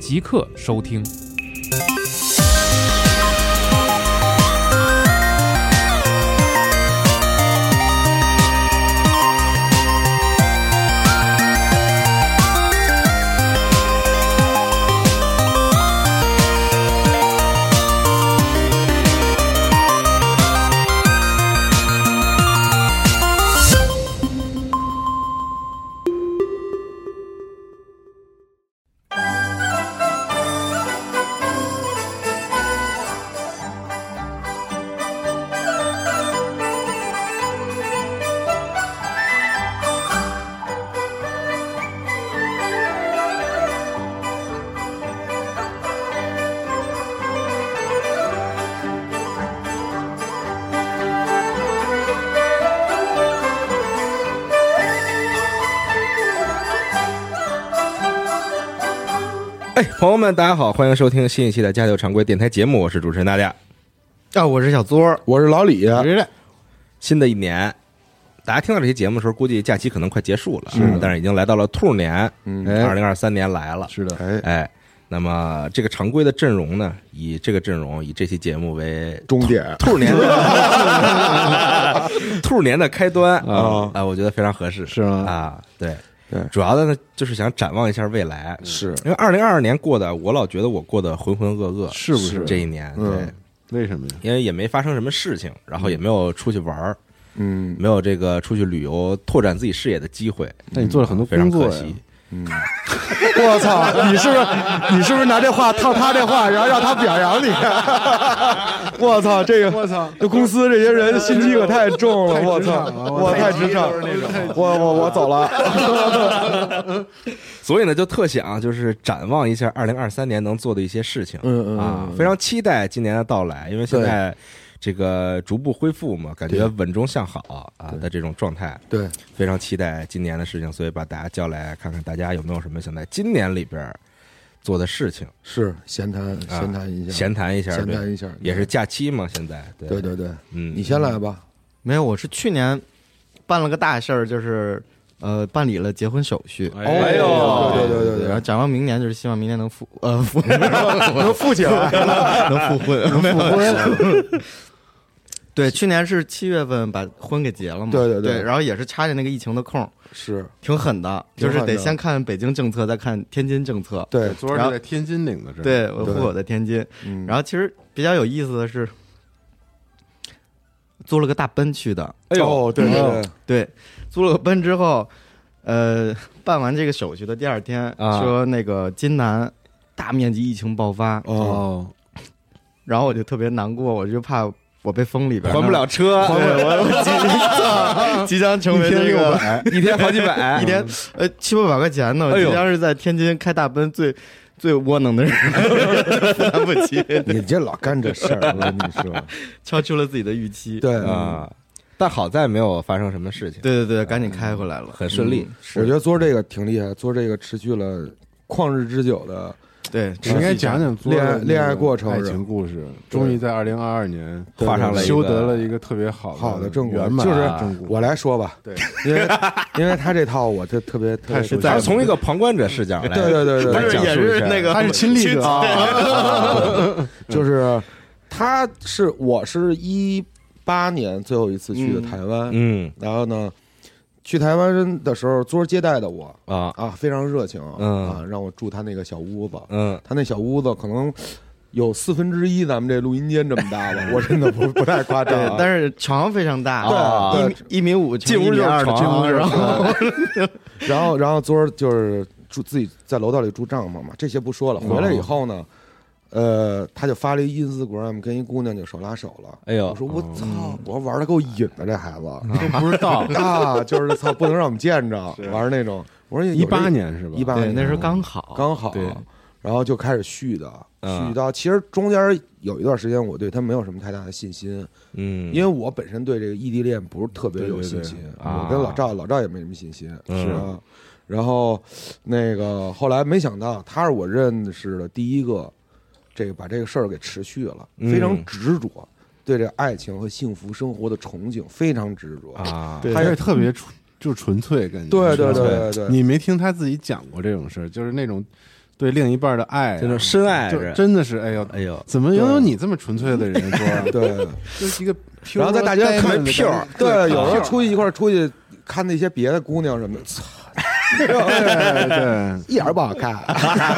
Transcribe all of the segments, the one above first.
即刻收听。友们，大家好，欢迎收听新一期的《家教常规》电台节目，我是主持人大家。啊，我是小作，我是老李，新的一年，大家听到这期节目的时候，估计假期可能快结束了，是但是已经来到了兔年，嗯。二零二三年来了，是的，哎。哎，那么这个常规的阵容呢，以这个阵容，以这期节目为终点。兔年的 兔年的开端啊。啊，我觉得非常合适，是吗？啊，对对。主要的呢就是想展望一下未来，是。因为二零二二年过的，我老觉得我过得浑浑噩噩，是不是？这一年？对，嗯为什么呀？因为也没发生什么事情，然后也没有出去玩儿，嗯，没有这个出去旅游、拓展自己视野的机会，那你做了很多非常工作呀。可惜。我操！你是不是你是不是拿这话套他这话，然后让他表扬你？我操！这个我操！这公司这些人心机可太重了！我操！我太职场，我我我走了。所以呢，就特想就是展望一下二零二三年能做的一些事情，嗯嗯啊，非常期待今年的到来，因为现在这个逐步恢复嘛，感觉稳中向好啊的这种状态，对，非常期待今年的事情，所以把大家叫来看看大家有没有什么想在今年里边做的事情，是闲谈啊闲谈一下，闲谈一下，闲谈一下，也是假期嘛，现在对。对对对，嗯，你先来吧。没有，我是去年办了个大事儿，就是呃办理了结婚手续。哎呦。对对对对对然后展望明年，就是希望明年能复呃复 能复起来，能复婚，没有。对，去年是七月份把婚给结了嘛？对对对。对然后也是插着那个疫情的空，是。挺狠的，就是得先看北京政策，再看天津政策。对，昨儿在天津领的，证？对，我户口在天津。嗯。然后其实比较有意思的是，租了个大奔去的。哎呦，对对对，对，租了个奔之后，呃，办完这个手续的第二天，啊。说那个津南大面积疫情爆发，哦，然后我就特别难过，我就怕我被封里边，还不了车，对，我 我即即将成为一天这个六百，一天好几百，一天呃七八百块钱呢，即将是在天津开大奔最最窝囊的人，负担不起，你这老干这事儿，我跟你说，超出了自己的预期。对。啊，但好在没有发生什么事情，对对对，赶紧开回来了，很顺利。我觉得做这个挺厉害，做这个持续了旷日之久的，对，你 应该讲讲恋爱恋爱过程爱情故事，终于在二零二二年画上了修得了一个特别好好的正果圆满。就是。我来说吧，对，因为因为他这套我就特别特别 他是从一个旁观者视角来，对对对对来对讲述一下。也是那个他是亲历者，啊。就是他是我是一八年最后一次去的台湾，嗯。然后呢，去台湾的时候，桌儿接待的我啊。啊，非常热情，嗯。啊，让我住他那个小屋子，嗯，他那小屋子可能有四分之一咱们这录音间这么大吧，我真的不不太夸张但是床非常大，对一米一米五进屋就是床 然后然后然后昨儿就是住自己在楼道里住帐篷嘛，这些不说了。回来以后呢，呃，他就发了一 Instagram 跟一姑娘就手拉手了。哎呦我说我操，我玩的够瘾的这孩子都 不知道。啊，就是操，不能让我们见着玩那种。我说一八年是吧？一八年那时候刚好，刚好，然后就开始絮叨，嗯絮叨。其实中间有一段时间，我对他没有什么太大的信心，嗯，因为我本身对这个异地恋不是特别有信心。我跟老赵，老赵也没什么信心，是啊。然后那个后来没想到，他是我认识的第一个，这个把这个事儿给持续了，嗯非常执着，对这爱情和幸福生活的憧憬非常执着。啊，对他是特别纯，就纯粹感觉对对对对对，你没听他自己讲过这种事儿，就是那种对另一半的爱啊，这种深爱就着，真的是哎呦，哎呦，怎么拥有你这么纯粹的人 说？对。就是一个然后在大街上看儿对，有时候出去一块儿出去看那些别的姑娘什么的，操，对对，一点儿不好看。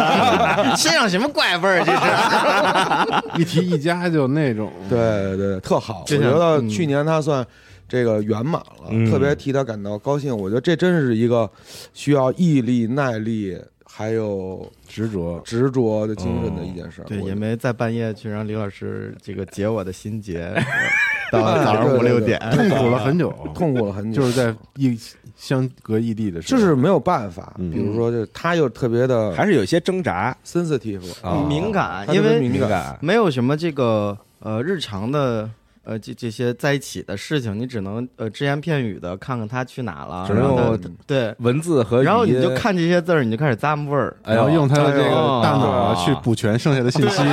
身上什么怪味儿？这是 一提一家就那种，对对，特好。我觉得嗯去年他算这个圆满了，嗯特别替他感到高兴。我觉得这真是一个需要毅力、耐力还有执着，执着的精神的一件事儿。对，也没在半夜去让李老师这个解我的心结，到早上五六点。痛苦了 很久，痛苦了很久，就是在异相隔异地的时候，就是没有办法。嗯比如说，就他又特别的还是有些挣扎 sensitive 啊敏感，因为。敏感，没有什么这个呃日常的呃这这些在一起的事情，你只能呃只言片语的看看他去哪了，只能然后对，文字和然后你就，看这些字儿，你就开始咂摸味儿。然后用他的这个大脑去补全剩下的信息，没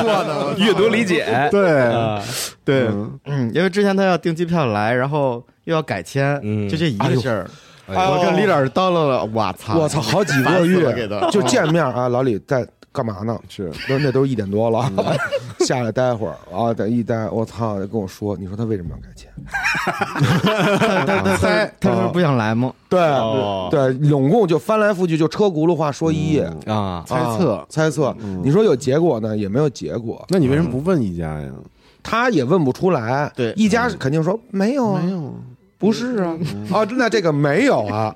错的阅读理解，对啊，对，嗯嗯，因为之前他要订机票来，然后又要改签，嗯就这一个事儿，我跟李老师叨唠了，我操，我操，好几个月给他就见面啊，老李在干嘛呢？是那那都一点多了，下来待会儿啊，等一待，我操，跟我说，你说他为什么要改签？他他他他他不是不想来吗？对、哦对，拢共就翻来覆去就车轱辘话说一夜，啊，猜测啊猜测。嗯你说有结果呢，也没有结果，那你为什么不问一家呀？他也问不出来。对一家肯定说没有啊，没有，不是啊，啊，那这个没有啊，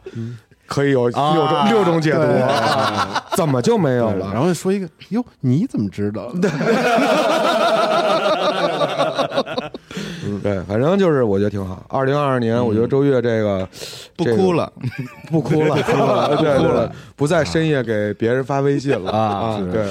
可以有六种六种解读，啊 怎么就没有了？然后说一个，哟，你怎么知道？对，反正就是我觉得挺好。二零二二年，我觉得周越这个不这个哭了，不哭了，哭了，对对对，不在深夜给别人发微信了。啊是。对，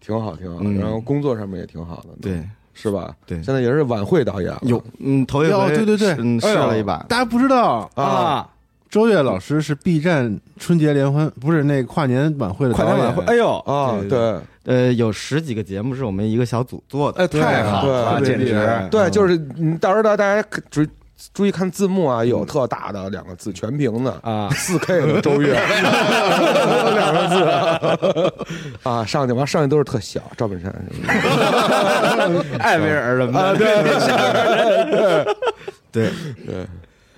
挺好，挺好。嗯。然后工作上面也挺好的，对，是吧？对。现在也是晚会导演了，有嗯，头一哦回对对对。嗯，试了一把，大家不知道，啊，周越老师是 B 站春节联欢，不是那个跨年晚会的跨年晚会，哎呦，啊，对对呃，有十几个节目是我们一个小组做的，哎，太好了，对简直对，就是你，到时候大家可注注意看字幕啊，有特大的两个字全屏的。啊。四 K 的周越两个字啊，上去完上去都是特小赵本山。什么的艾薇儿什么啊，的，对 对，对，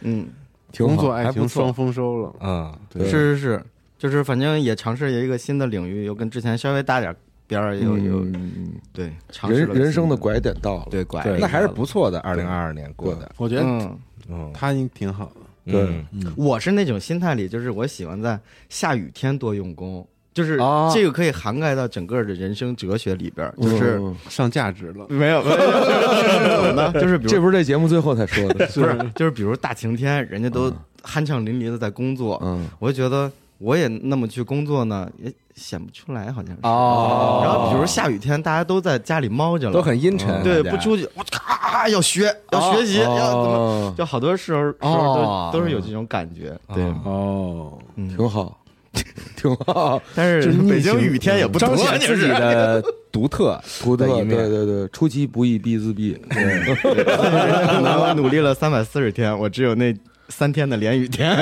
嗯，挺工作爱还不错。情双丰收了。嗯，对。是是是，就是反正也尝试有一个新的领域，又跟之前稍微大点边儿，有有嗯对尝试人了人生的。拐点到了，对拐对那还是不错的，二零二二年过的，我觉得嗯，嗯，他应挺好的。对。嗯。我是那种心态里，就是我喜欢在下雨天多用功。就是哦这个可以涵盖到整个的人生哲学里边，就是嗯上价值了，没有，没有怎么呢？就是比如这不是这节目最后才说的，不是，就是比如大晴天，人家都酣畅淋漓的在工作，嗯我就觉得我也那么去工作呢，也显不出来，好像是。哦，然后比如下雨天，大家都在家里猫着了，都很阴沉，对，不出去，我咔要学，要学习，要怎么？哦，就好多时候时候哦都都是有这种感觉，对，哦，嗯。挺好，挺好，但是北京雨天也不多彰显自己的独 特独特，对的一面，对对，出其不意必自毙，可能我努力了三百四十天，我只有那三天的连雨天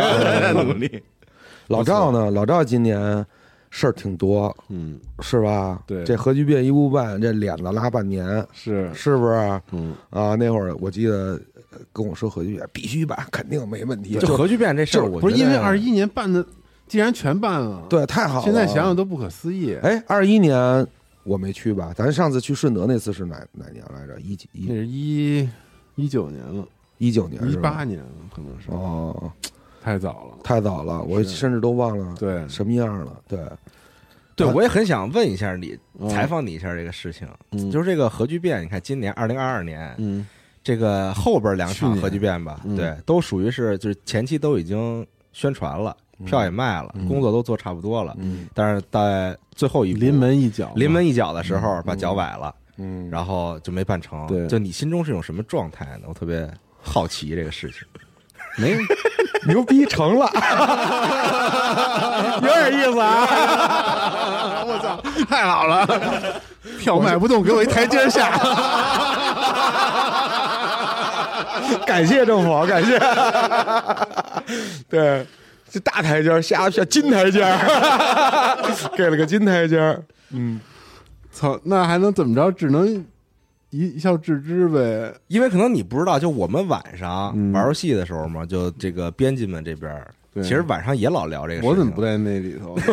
努力。老赵呢？老赵今年事儿挺多，嗯，是吧？对这核聚变一不办，这脸子拉半年，是，是不是？嗯，啊，那会儿我记得呃跟我说核聚变必须办，肯定没问题。就核聚变这事儿，我不是因为二一年办的，既然全办了，，对，太好了。现在想想，都不可思议。哎，二一年我没去吧？咱上次去顺德那次是哪哪年来着？一几一那是一一九年了，一九年一？八年了，可能是哦，太早了。太早了，我甚至都忘了对，什么样了。对，对我也很想问一下你，嗯采访你一下这个事情，嗯就是这个核聚变，你看今年二零二二年，嗯这个后边两场核聚变吧，嗯对，都属于是就是前期都已经宣传了，票也卖了，嗯工作都做差不多了，嗯但是在最后一临门一脚，临门一脚的时候把脚崴了，嗯，然后就没办成。对就你心中是一种什么状态呢？我特别好奇这个事情。没牛逼成了，有点意思啊！我操太好了，票卖不动，给我一台阶下。感谢政府，感谢。对，这大台阶儿下下金台阶儿，给了个金台阶儿。嗯，操，那还能怎么着？只能一一笑置之呗。因为可能你不知道，就我们晚上嗯玩游戏的时候嘛，就这个编辑们这边，对其实晚上也老聊这个事。我怎么不在那里头？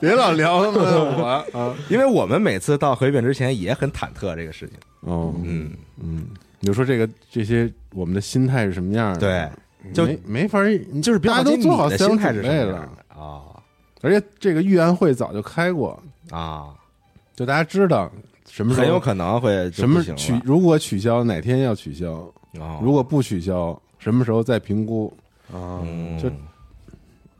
别老聊他们我啊！因为我们每次到核聚变之前也很忐忑这个事情。哦，嗯，嗯，你就说这个这些我们的心态是什么样的？对，就没没法儿，就是别大家都做好思想你的心态准备了啊。而且这个预案会早就开过，啊，就大家知道什么时候很有可能会什么取如果取消哪天要取消，哦。如果不取消什么时候再评估。啊，嗯就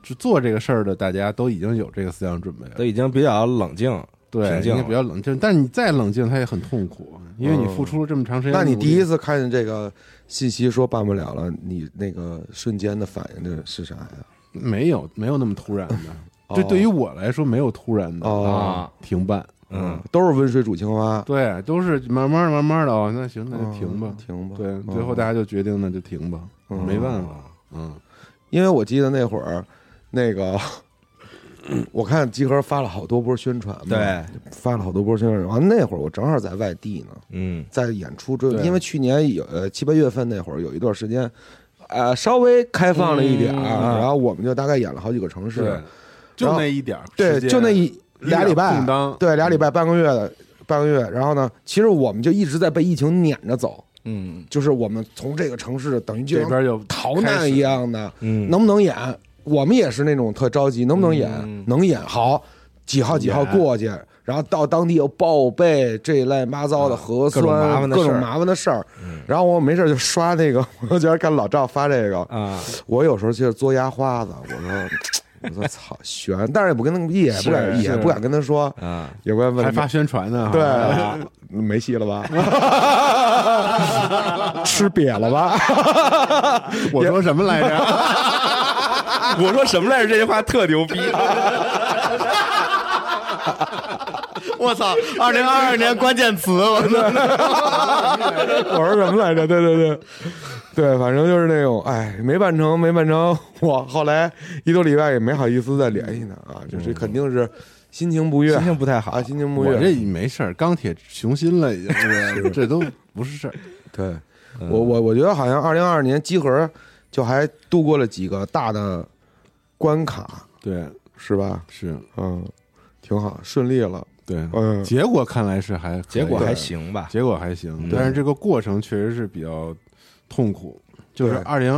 就做这个事儿的，大家都已经有这个思想准备了。都已经比较冷静，对，比较冷静，但是你再冷静，他也很痛苦，因为你付出了这么长时间。那你第一次看见这个信息说办不了了，你那个瞬间的反应的是啥呀？没有没有那么突然的，哦这对于我来说没有突然的哦啊停办。嗯，都是温水煮青蛙，对，都是慢慢的慢慢的哦，那行，那就停吧嗯。停吧。对，最后大家就决定那就停吧，嗯没办法。嗯，因为我记得那会儿，那个 我看集合发了好多波宣传嘛，对，发了好多波宣传。完了那会儿我正好在外地呢，嗯在演出之，因为去年有呃七八月份那会儿有一段时间，呃稍微开放了一点儿，嗯然后我们就大概演了好几个城市，，就那一点儿对，就那一俩礼拜对，俩礼拜半个月的半个月。然后呢，其实我们就一直在被疫情撵着走，嗯，就是我们从这个城市等于就像这边又逃难一样的，嗯，能不能演？我们也是那种特着急，能不能演？嗯能演好，几号几号过去，然后到当地又报备这乱七八糟的核酸，各种麻烦的各种事儿麻烦的事儿。嗯然后我没事就刷那个朋友圈，看老赵发这个，啊，我有时候就是嘬牙花子，我说。我说操悬，但是也不跟他也不敢是也不敢跟他说，啊，也不敢问还发宣传呢，对哈，没戏了吧？吃瘪了吧？我说什么来着？我说什么来着？这句话特牛逼，我操！二零二二年关键词，我操！我说什么来着？对对对，对，反正就是那种，哎，没办成，没办成。我后来一多礼拜也没好意思再联系他啊，就是肯定是心情不悦心情不太好啊，。心情不我这悦。没事儿，钢铁雄心了，已经是这都不是事儿。对嗯我我我觉得好像二零二二年集合就还度过了几个大的关卡，对，是吧？是，嗯，挺好，顺利了。对，嗯，结果看来是还结果还行吧？结果还行嗯，但是这个过程确实是比较痛苦。就是对二零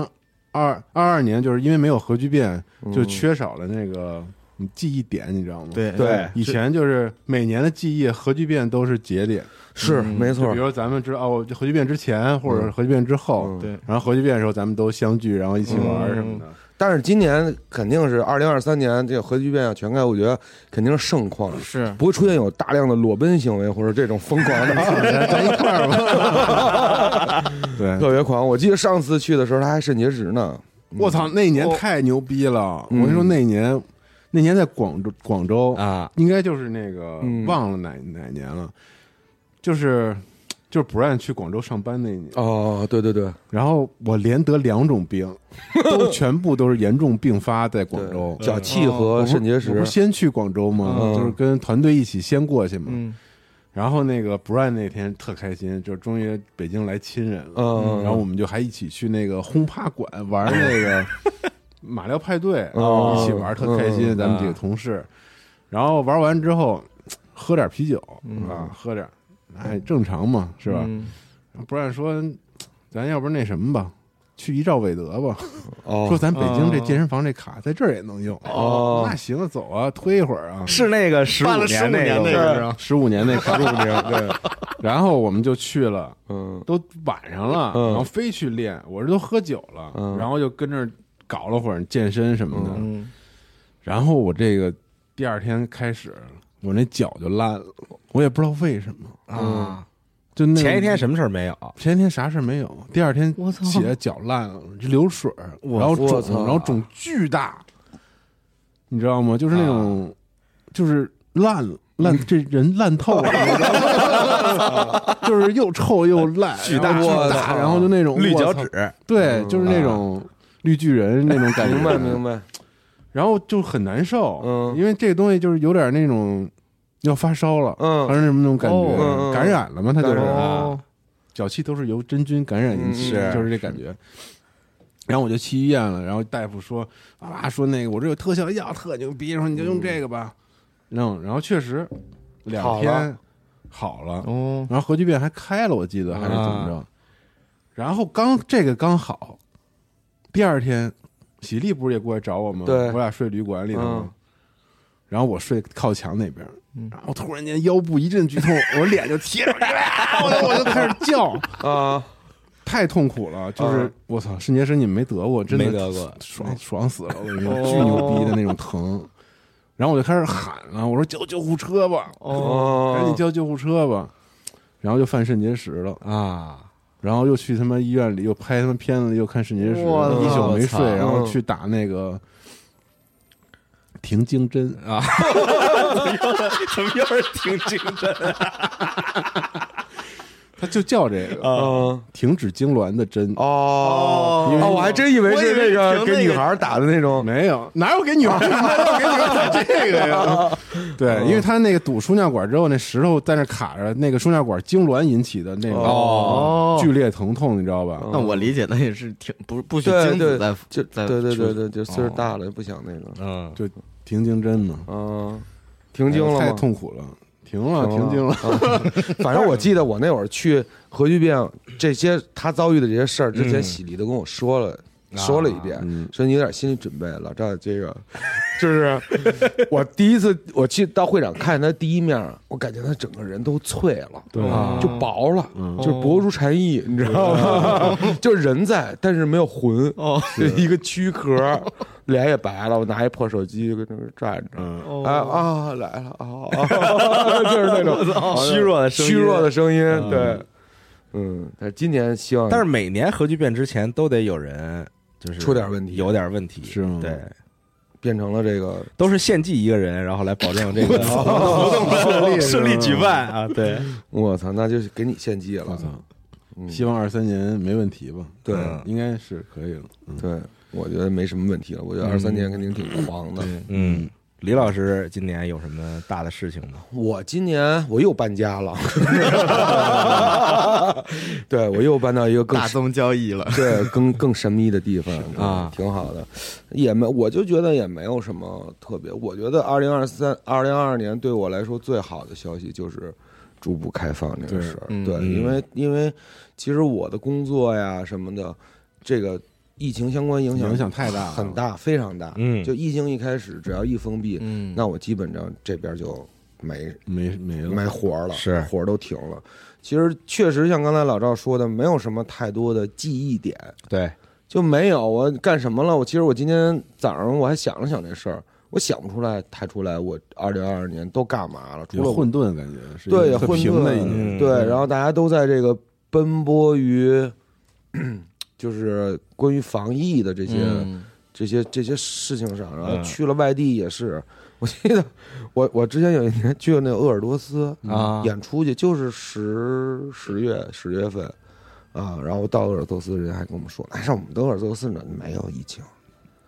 二二二年，就是因为没有核聚变，嗯就缺少了那个你记忆点，你知道吗？，对对以前就是每年的记忆核聚变都是节点，是嗯没错比。如咱们知道哦，核聚变之前或者嗯核聚变之后，嗯对然后核聚变的时候咱们都相聚，然后一起玩什么的。但是今年肯定是二零二三年这个核聚变要全开，我觉得肯定是盛况，是不会出现有大量的裸奔行为或者这种疯狂的，在一块儿吧。对，特别狂。我记得上次去的时候他还肾结石呢。我操，那一年太牛逼了！嗯我跟你说，那一年，那年在广州，广州啊，应该就是那个嗯忘了哪哪年了，就是就是不让去广州上班那一年。哦，对对对，然后我连得两种病，都全部都是严重并发在广州。脚气和肾结石我不是。先去广州吗？嗯就是跟团队一起先过去嘛。嗯然后那个 Brian 那天特开心，就是终于北京来亲人了。嗯，然后我们就还一起去那个轰趴馆玩那个 马料派对，哦一起玩特开心，嗯咱们几个同事。然后玩完之后喝点啤酒嗯啊，喝点，哎，正常嘛，是吧？嗯不然说，咱要不那什么吧，去一兆韦德吧。哦说咱北京这健身房这卡在这儿也能用。哦那行啊，走啊，推一会儿啊。是那个十五办了15年年那个？十五年那卡，十五年对。然后我们就去了。嗯都晚上了，嗯然后非去练，我这都喝酒了，嗯然后就跟这儿搞了会儿健身什么的，嗯，然后我这个第二天开始，我那脚就烂了，我也不知道为什么，啊，就那前一天什么事儿没有？前一天啥事儿没有，第二天我操起来脚烂了，就流水儿，我然后我操肿，然后肿巨大，你知道吗？就是那种，就是烂烂，这人烂透了，你知道吗 就是又臭又烂，巨大然后巨大，然后就那种绿脚我操趾，对，嗯就是那种绿巨人那种感觉，明白明白，然后就很难受，嗯因为这个东西就是有点那种要发烧了，嗯。还是什么那种感觉，哦嗯嗯感染了嘛，他就是脚气都是由真菌感染引起的，嗯就是这感觉。然后我就去医院了，然后大夫说啊，说那个我这有特效药特牛逼，说你就用这个吧。嗯，然后确实两好了。天好了，哦，然后核聚变还开了，我记得还是怎么着。啊然后刚这个刚好，第二天喜力不是也过来找我吗？对。我俩睡旅馆里头吗？嗯？然后我睡靠墙那边，嗯。然后突然间腰部一阵剧痛，我脸就贴上去，了我就我就开始叫，啊，太痛苦了。就是嗯我操，肾结石你们没得过，真的没得过，爽爽死了，我跟你说，哦。巨牛逼的那种疼。然后我就开始喊了，我说叫救护车吧，哦，赶紧哦，叫救护车吧。然后就犯肾结石了，啊，然后又去他妈医院里又拍他妈片子，又看肾结石，一宿没睡，然后嗯。去打那个停经针。啊，怎么又是停经针？他就叫这个嗯，停止痉挛的针。哦，哦，我还真以为是那个给女孩打的那种，没有，哪有给女孩打的给女孩打这个呀？对，因为他那个堵输尿管之后，那石头在那卡着，那个输尿管痉挛引起的那个哦。剧烈疼痛，你知道吧？那我理解的也是挺不不许对精子对在就在对对对对，就岁数大了不想那个，嗯，就停经针嘛，嗯，停经了太吗？痛苦了，停了，停经了。了。反正我记得我那会儿去核聚变，这些他遭遇的这些事儿，之前嗯喜力都跟我说了，说了一遍，嗯说你有点心理准备。老赵这个，就是我第一次我去到会场看见他第一面，我感觉他整个人都脆了，对啊就薄了，嗯就是薄如蝉翼，你知道吗？就是人在，但是没有魂，哦 一个躯壳，脸也白了。我拿一破手机就跟那儿站着，嗯，啊啊来了啊，啊 就是那种虚弱的声音虚弱的声音，嗯对，嗯，但是今年希望，但是每年核聚变之前都得有人就是出点问题有点问题，是吗对，变成了这个都是献祭一个人，然后来保证这个 活动顺利顺利举办啊，对，我操，那就是给你献祭了我，操，嗯希望二三年没问题吧？对嗯应该是可以了。嗯对，我觉得没什么问题了。我觉得二三年肯定挺狂的。嗯，李老师今年有什么大的事情吗？我今年我又搬家了，对我又搬到一个更大宗交易了，对更更神秘的地方啊挺好的，也没我就觉得也没有什么特别。我觉得二零二三、二零二二年对我来说最好的消息就是逐步开放这个事儿。对嗯对，嗯因为因为其实我的工作呀什么的，这个疫情相关影响影响太大了。很大，非常大。嗯。就疫情一开始，只要一封闭，嗯，那我基本上这边就没没没了，没活儿了，是。活儿都停了。其实确实像刚才老赵说的，没有什么太多的记忆点，对，就没有我干什么了。我其实我今天早上我还想了想这事儿，我想不出来太出来我二零二二年都干嘛了，除了混沌感觉，是一对混平的一沌年。嗯。对，然后大家都在这个奔波于，就是关于防疫的这些、嗯。这些这些事情上，然后嗯。去了外地也是。我记得我我之前有一年去了那个鄂尔多斯啊。演出去，就是十十月十月份啊，然后到鄂尔多斯，人家还跟我们说，哎，上我们鄂尔多斯呢没有疫情，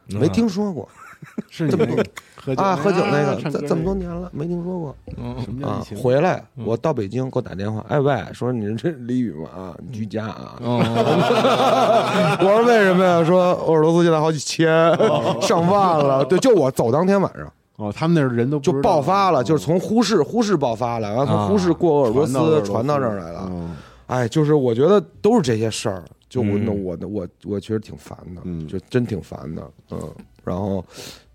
没听说过 是你那个喝酒啊，喝酒那啊个这这么多年了没听说过。啊什么叫疫，情？回来我到北京给我打电话，哎喂，说你这李宇嘛啊，居家啊。哦，我说为什么呀？说鄂尔多斯现在好几千，上万了。对，就我走当天晚上哦，他们那儿人都就爆发了，哦就是从呼市呼市爆发了，然后从呼市过鄂尔多斯传到这儿来了。嗯哎，就是我觉得都是这些事儿，就我嗯那我我我其实挺烦的，嗯就真挺烦的，嗯。然后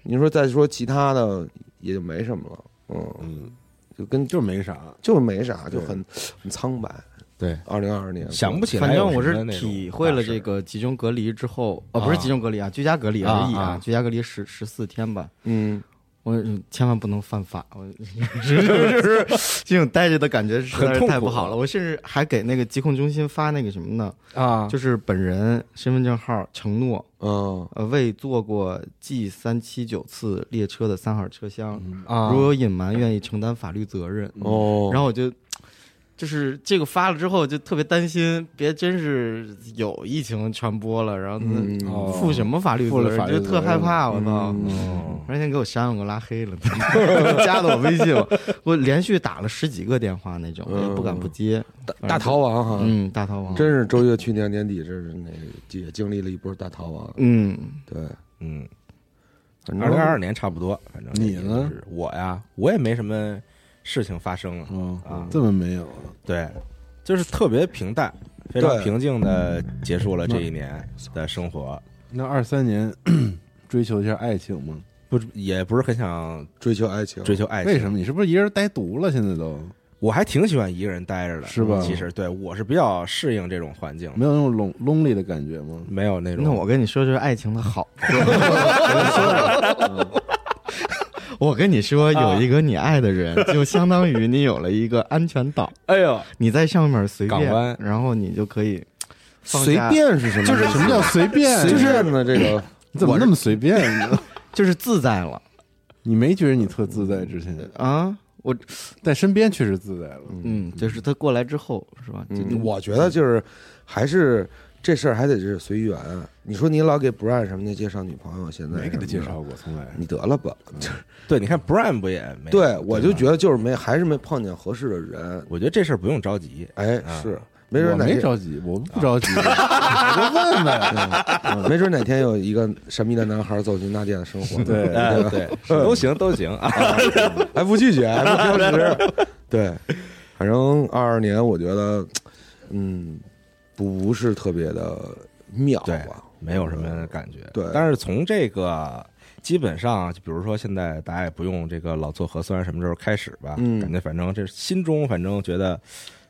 你说再说其他的也就没什么了，嗯，嗯，就跟就是没啥。就是没啥，就很很苍白，对，二零二二年想不起来反。正我是体会了这个集中隔离之后，哦，不是集中隔离啊，居家隔离而已啊啊居家隔离十十四天吧。嗯，我千万不能犯法，我是是，这种待着的感觉实在是太不好了。我甚至还给那个疾控中心发那个什么呢，啊，就是本人身份证号承诺，嗯呃，未坐过 G 三七九次列车的三号车厢，啊，如有隐瞒，愿意承担法律责任。哦，然后我就。就是这个发了之后，就特别担心，别真是有疫情传播了，然后负什么法律负了责任，就特害怕，我操！哦而且给我删了，给我拉黑了，加的我微信，我我连续打了十几个电话那种，我也不敢不接。大大逃亡哈，嗯，大逃亡，真是周越去年年底，这是那个也经历了一波大逃亡。嗯，对，嗯，反正二零二二年差不多，反正你呢？我呀，我也没什么事情发生啊，哦啊这么没有，对，就是特别平淡，非常平静的结束了这一年的生活，那二三年 追求一下爱情吗？不也不是很想追求爱情，追求爱情。为什么？你是不是一个人呆独了？现在都我还挺喜欢一个人待着的，是吧其实对我是比较适应这种环境，没有那种 lon lonely 的感觉吗？没有那种。那我跟你说说爱情的好。我跟你说，有一个你爱的人，就相当于你有了一个安全岛，哎呦，你在上面随便然后你就可以随，便是什么？就是什么叫随便？随便呢？这个你怎么那么随便呢？就是自在了你没觉得你特自在之前，啊。我在身边确实自在了。嗯，就是他过来之后，是吧？就嗯，我觉得就是还是这事儿还得是随缘。你说你老给 Brian 什么的介绍女朋友，现在没给他介绍过，从来。你得了吧？对，你看 Brian 不也没？对，我就觉得就是没，还是没碰见合适的人。我觉得这事儿不用着急。哎，啊是，没准我哪天，没着急，我不着急，我就问问。没准哪天有一个神秘的男孩走进娜姐的生活，对哎，对，都行都行啊。还不拒绝，还不 挑食。对，反正二二年我觉得，嗯，不是特别的妙对吧？没有什么感觉。对但是从这个基本上，就比如说现在大家也不用这个老做核酸，什么时候开始吧？嗯感觉反正这心中反正觉得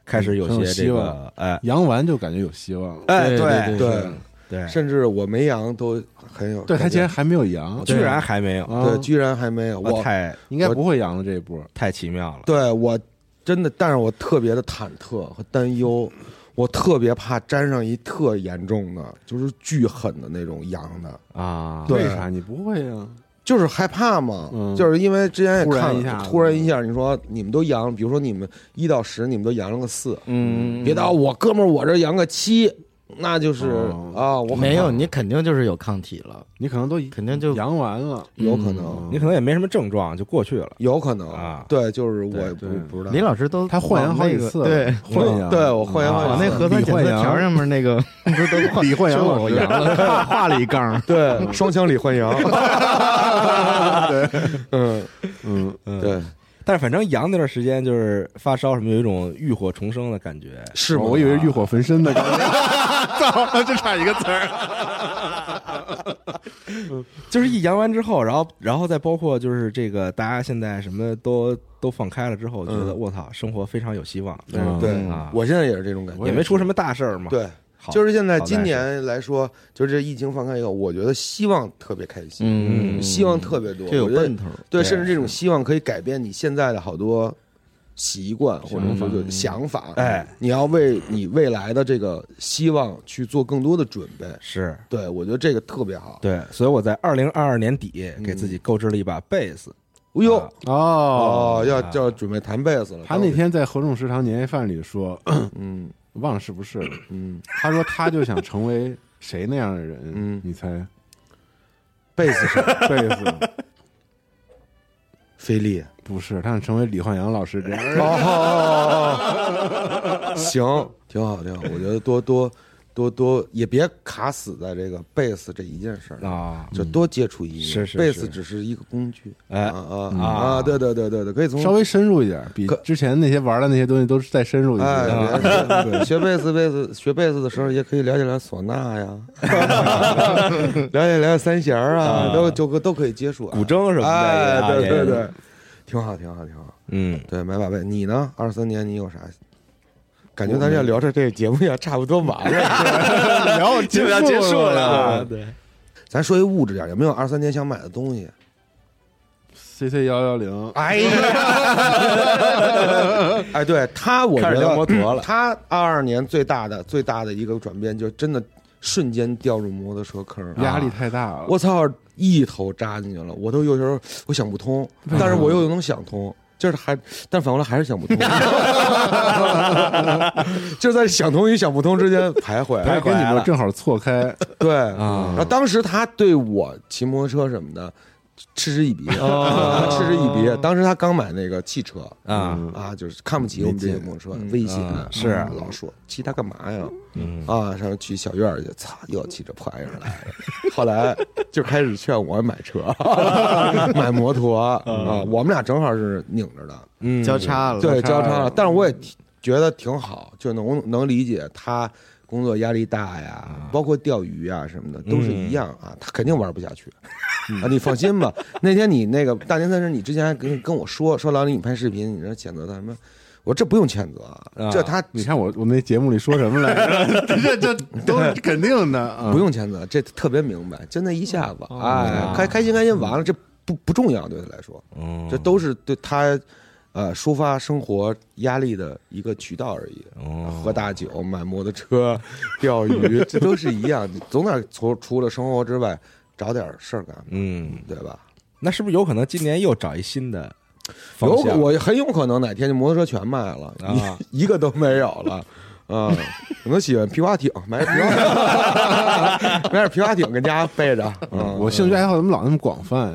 开始有些这个希望哎阳完就感觉有希望了。哎对对对对，甚至我没阳都很有，对他竟然还没有阳，居然还没有，啊对，居然还没有，我我太应该不会阳的这一波。太奇妙了。对我真的，但是我特别的忐忑和担忧，我特别怕沾上一特严重的，就是巨狠的那种阳的，啊，为啥？你不会呀？就是害怕嘛，嗯。就是因为之前也看突然一下突然一下，你说你们都阳，比如说你们一到十，你们都阳了个四，嗯，别到我哥们儿我这阳个七，那就是、哦啊，我很没有，怕你肯定就是有抗体了，你可能都肯定就阳完了。有可能，嗯你可能也没什么症状就过去了。有可能啊对，就是我也不对不知道，李老师都他换阳好几次了，对，换阳，对我换阳啊往那核酸检测条上面那个不都画李焕阳说老师我阳了，画画了一杠。对双枪李焕阳，对，嗯嗯，嗯，对，但是反正阳那段时间就是发烧什么，有一种浴火重生的感觉。是吗？我以为浴火焚身的感觉，操，就差一个词儿。就是一阳完之后，然后然后再包括就是这个大家现在什么都都放开了之后，觉得嗯我操，生活非常有希望，嗯对啊，我现在也是这种感觉，也没出什么大事儿嘛。对。就是现在今年来说，就是这疫情放开以后，我觉得希望特别开心，嗯，希望特别多。这有奔头。对甚至这种希望可以改变你现在的好多习惯或者说就想法。哎，你要为你未来的这个希望去做更多的准备。是对，我觉得这个特别好。对，所以我在二零二二年底给自己购置了一把贝斯。哎呦，啊哦，哦，要啊要准备弹贝斯了。他那天在合众食堂年夜饭里说，嗯忘了是不是了。嗯，他说他就想成为谁那样的人？嗯你猜？贝斯是 贝斯菲利。不是，他想成为李焕阳老师这 样。哦，行，挺好，挺好。我觉得多多多多也别卡死在这个贝斯这一件事儿上，啊，就多接触音乐。是是是贝斯只是一个工具。哎啊啊嗯啊！对对对对对，可以从稍微深入一点，比之前那些玩的那些东西都是再深入一些。哎，啊别别学贝斯，贝斯学贝斯的时候也可以了解 了解唢呐呀，了解了解三弦啊，啊都就可都可以接触啊古筝什么的对对对，挺好，挺好，挺好。嗯，对，买把贝，你呢？二三年你有啥？感觉咱这聊着这节目要差不多完了，聊基本上结束了。对，咱说一物质点，有没有二三年想买的东西？CC 幺幺零，哎呀，哎，对他，我觉开始聊摩得托了他二二年最大的最大的一个转变，就真的瞬间掉入摩托车坑，压力太大了。我操，一头扎进去了，我都有时候我想不通，但是我又能想通。就是还，但反过来还是想不通，就是在想通与想不通之间徘徊。还跟你们正好错开，对啊然后当时他对我骑摩托车什么的嗤之以鼻，嗤之以鼻。当时他刚买那个汽车啊，啊，就是看不起我们这些摩托车，危险啊是啊老说骑它干嘛呀？嗯啊，上去小院儿去，操，又骑这破玩意儿来了。后来就开始劝我买车，买摩托啊。我们俩正好是拧着的，嗯交叉了，对，交叉交叉了。但是我也挺觉得挺好，就能能理解他工作压力大呀，包括钓鱼啊什么的，都是一样啊。他肯定玩不下去啊，你放心吧。那天你那个大年三十，你之前还跟跟我说说老李你拍视频，你这谴责他什么？我说这不用谴责，啊这他你看我我那节目里说什么来着？这这都是肯定的啊！不用谴责，这特别明白，就那一下子，哦哎，开开心开心完了，这不不重要对他来说，嗯这都是对他呃抒发生活压力的一个渠道而已。哦喝大酒、买摩托车、钓鱼，这都是一样，你总得除除了生活之外找点事儿干，嗯，对吧？那是不是有可能今年又找一新的方有向？我很有可能哪天就摩托车全卖了，啊一一个都没有了。啊，可能喜欢皮划艇，买点皮划艇，买点皮划艇跟家背着。嗯，我兴趣爱好怎么老那么广泛，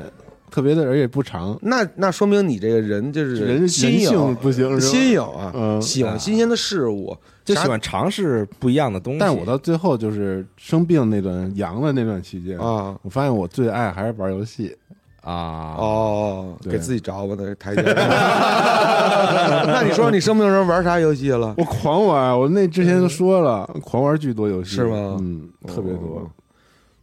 特别的而且不长，那那说明你这个人就是人新人性颖，不行是吧新颖啊，嗯喜欢新鲜的事物，就喜欢尝试不一样的东西。但我到最后就是生病那段阳的那段期间，啊。我发现我最爱还是玩游戏。啊，哦，给自己找吧那台阶。那你说你生病的时候玩啥游戏了？我狂玩，我那之前都说了，狂玩巨多游戏，是吗嗯，特别多哦，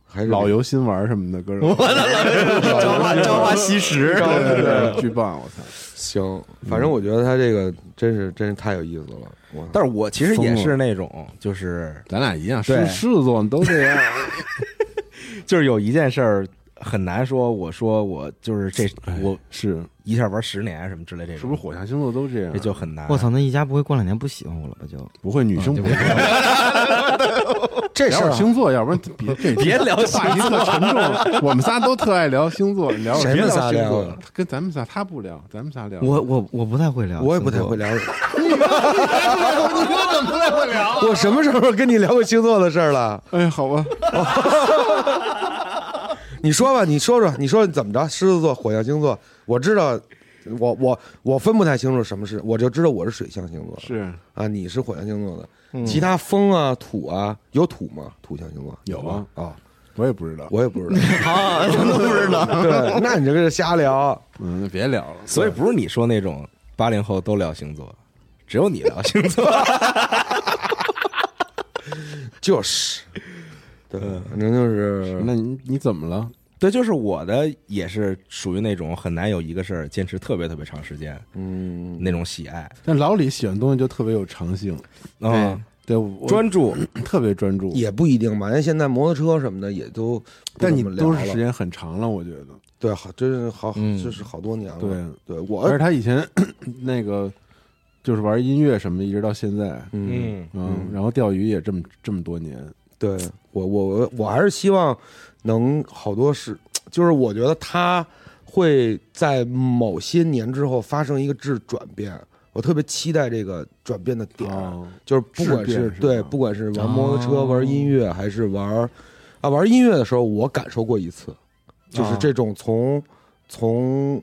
还是老游新玩什么的，各种朝花朝花夕拾，对对对巨棒，我操！行，反正我觉得他这个真是真是太有意思了。我但是我其实也是那种，就是咱俩一样，狮狮子座都这样，就是有一件事儿很难说，我说我就是这我是一下玩十年什么之类这种，是不是火象星座都这样？这就很难。我操，那一家不会过两年不喜欢我了吧？就不会，女生不会。这事儿星座，要不然别这别聊这话题特沉重。我们仨都特爱聊星座，聊谁们别星座仨聊啊，跟咱们仨他不聊，咱们仨聊。我我我不太会聊，我也不太会聊。你你怎么会聊。我什么时候跟你聊过星座的事儿了？哎，好吧，你说吧，你说说，你说怎么着？狮子座、火象星座，我知道，我我我分不太清楚什么是，我就知道我是水象星座的是啊，你是火象星座的，嗯其他风啊、土啊，有土吗？土象星座有啊啊，我也不知道。我也不知道。啊，真的不知道。对，那你这个是瞎聊。嗯，那别聊了。所以不是你说那种八零后都聊星座，只有你聊星座。就是，对，反正就是那你你怎么了？对，就是我的也是属于那种很难有一个事儿坚持特别特别长时间嗯，那种喜爱但老李喜欢东西就特别有长性，啊，对专注。特别专注，也不一定吧。人现在摩托车什么的也都但你怎么聊了都是时间很长了，我觉得。对，好，真是好，嗯就是好多年了。对，对我而且，他以前 那个就是玩音乐什么的，一直到现在，嗯，嗯嗯，然后钓鱼也这么这么多年，对我，我我我还是希望能好多事，就是我觉得他会在某些年之后发生一个质转变。我特别期待这个转变的点，哦就是不管是是对，不管是玩摩托车、哦玩音乐，还是玩啊玩音乐的时候，我感受过一次，就是哦这种从从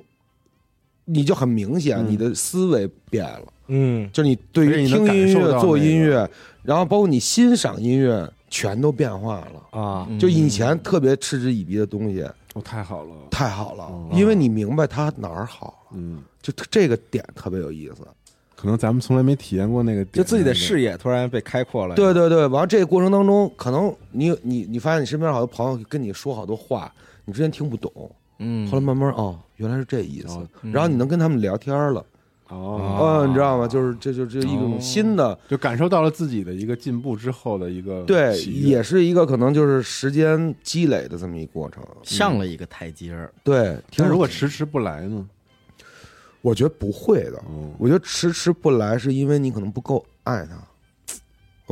你就很明显，嗯你的思维变了，嗯就是你对于听音乐、做音乐，然后包括你欣赏音乐，全都变化了。啊，就以前特别嗤之以鼻的东西，哦，太好了，太好了。哦，因为你明白它哪儿好了，嗯，就这个点特别有意思。可能咱们从来没体验过那个点，就自己的视野突然被开阔了。对对对，完了这个过程当中，可能你你你发现你身边好多朋友跟你说好多话，你之前听不懂，嗯。后来慢慢哦，原来是这意思。哦，然后你能跟他们聊天了，哦，嗯，你知道吗？就是这就这一种新的，就感受到了自己的一个进步之后的一个对，也是一个可能就是时间积累的这么一个过程。上了一个台阶儿，对，挺但如果迟迟不来呢？我觉得不会的，哦，我觉得迟迟不来是因为你可能不够爱他，